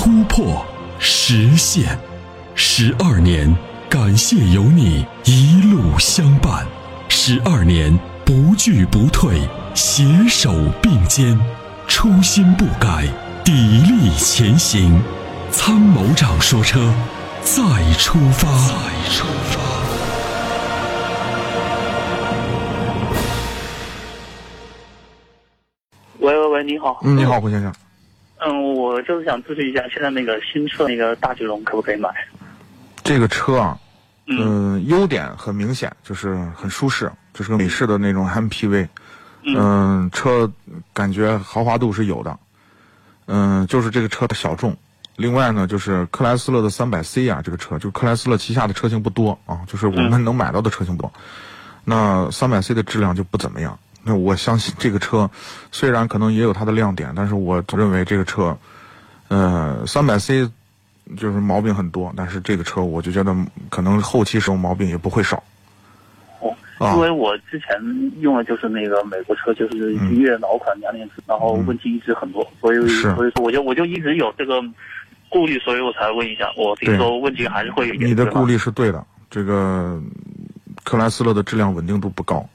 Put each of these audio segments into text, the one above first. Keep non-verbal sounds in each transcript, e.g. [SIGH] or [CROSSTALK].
突破、实现。十二年，感谢有你一路相伴。十二年，不惧不退，携手并肩，初心不改，砥砺前行。参谋长说：“车，再出发。”再出发。喂喂喂，你好。嗯，你好，胡先生。嗯，我就是想咨询一下，现在那个新车那个大巨龙可不可以买？这个车啊，嗯嗯，优点很明显，就是很舒适，就是个美式的那种 MPV。嗯，车感觉豪华度是有的。嗯，就是这个车小众。另外呢，就是克莱斯勒的 300C 啊，这个车就克莱斯勒旗下的车型不多啊，就是我们能买到的车型不多。那 300C 的质量就不怎么样。那我相信这个车，虽然可能也有它的亮点，但是我认为这个车，呃三百 C 就是毛病很多，但是这个车我就觉得可能后期使用毛病也不会少。哦，啊因为我之前用的就是那个美国车，就是一月老款两点四，然后问题一直很多，所以所以说我就我就一直有这个顾虑，所以我才问一下。我听说问题还是会有你的顾虑是对的，这个克莱斯勒的质量稳定度不高。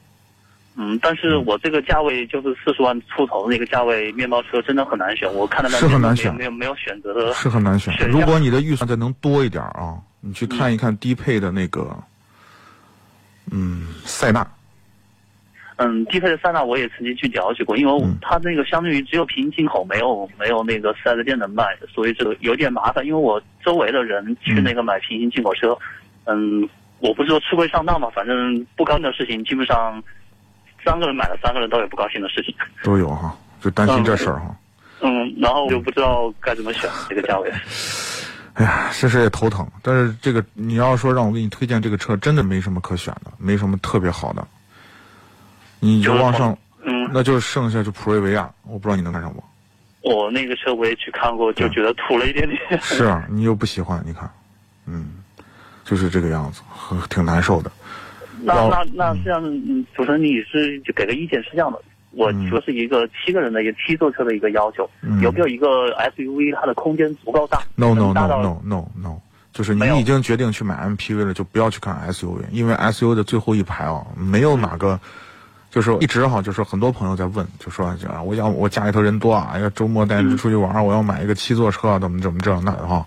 嗯，但是我这个价位就是四十万出头那个价位，面包车真的很难选。我看了半是很难选没有没有选择的。是很难选。如果你的预算再能多一点啊，你去看一看低配的那个，嗯，塞纳。嗯，低配的塞纳我也曾经去了解过，因为它那个相当于只有平行进口，没有没有那个四 S 店能卖，所以这个有点麻烦。因为我周围的人去那个买平行进口车，嗯，我不是说吃亏上当嘛，反正不干的事情基本上三个人买了，三个人都有不高兴的事情。都有哈，就担心这事儿哈。嗯，然后我就不知道该怎么选这个价位。[LAUGHS] 哎呀，这事也头疼。但是这个你要说让我给你推荐这个车，真的没什么可选的，没什么特别好的。你就往上，嗯，那就剩下就普锐维亚，我不知道你能看上不？我那个车我也去看过，就觉得土了一点点。[LAUGHS] [LAUGHS] 是啊，你又不喜欢，你看，嗯，就是这个样子，很挺难受的。那那那这样，嗯，主持人你是就给个意见是这样的，我嗯。说是一个七个人的一个七座车的一个要求，嗯。有没有一个 SUV 它的空间足够大 No no no no no no，就是你已经决定去买 MPV 了，就不要去看 SUV，因为 SUV 的最后一排啊，没有哪个，就是一直哈，就是很多朋友在问，就说啊，我要我家里头人多啊，要周末带着出去玩，我要买一个七座车啊，怎么怎么这那的哈，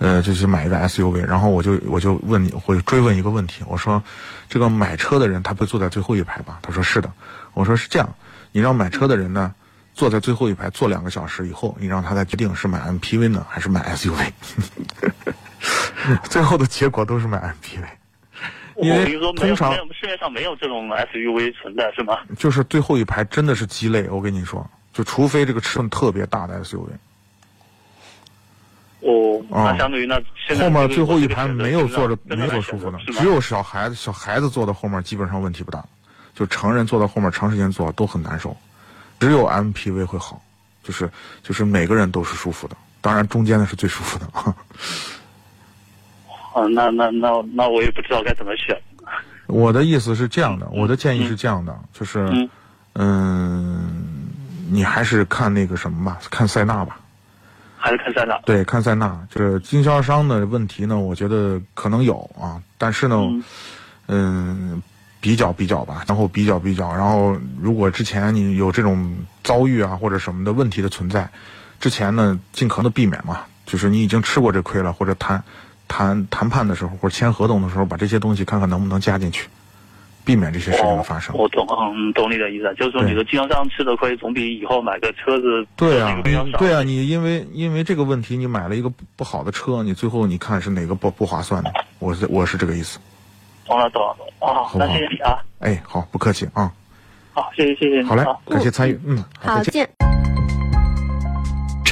呃，就去买一个 SUV，然后我就我就问你，会追问一个问题，我说，这个买车的人他不会坐在最后一排吧？他说是的，我说是这样，你让买车的人呢。坐在最后一排坐两个小时以后，你让他再决定是买 MPV 呢还是买 SUV，[LAUGHS] 最后的结果都是买 MPV，[LAUGHS] 因为通常市面上没有这种 SUV 存在是吗？就是最后一排真的是鸡肋，我跟你说，就除非这个尺寸特别大的 SUV，哦，啊那相当于那现在后面最后一排没有坐着没有坐舒服的只有小孩子小孩子坐到后面基本上问题不大，就成人坐到后面长时间坐都很难受，只有 MPV 会好，就是就是每个人都是舒服的，当然中间的是最舒服的。[LAUGHS] 啊，那那那那我也不知道该怎么选。[LAUGHS] 我的意思是这样的，我的建议是这样的，就是嗯，嗯，你还是看那个什么吧，看塞纳吧。还是看塞纳。对，看塞纳，这经销商的问题呢，我觉得可能有啊，但是呢，嗯。嗯，比较比较吧，然后比较比较，然后如果之前你有这种遭遇啊或者什么的问题的存在，之前呢尽可能的避免嘛，就是你已经吃过这亏了，或者谈谈谈判的时候或者签合同的时候，把这些东西看看能不能加进去，避免这些事情的发生。我懂，嗯，懂你的意思，就是说你的经销商吃的亏，总比以后买个车子对啊。对啊，你因为因为这个问题，你买了一个不不好的车，你最后你看是哪个不不划算的？我是我是这个意思。懂了，懂了，懂了。啊，好好那谢谢你啊，哎，好，不客气啊，好，谢谢谢谢你。好嘞啊，感谢参与，嗯，好，好，再见。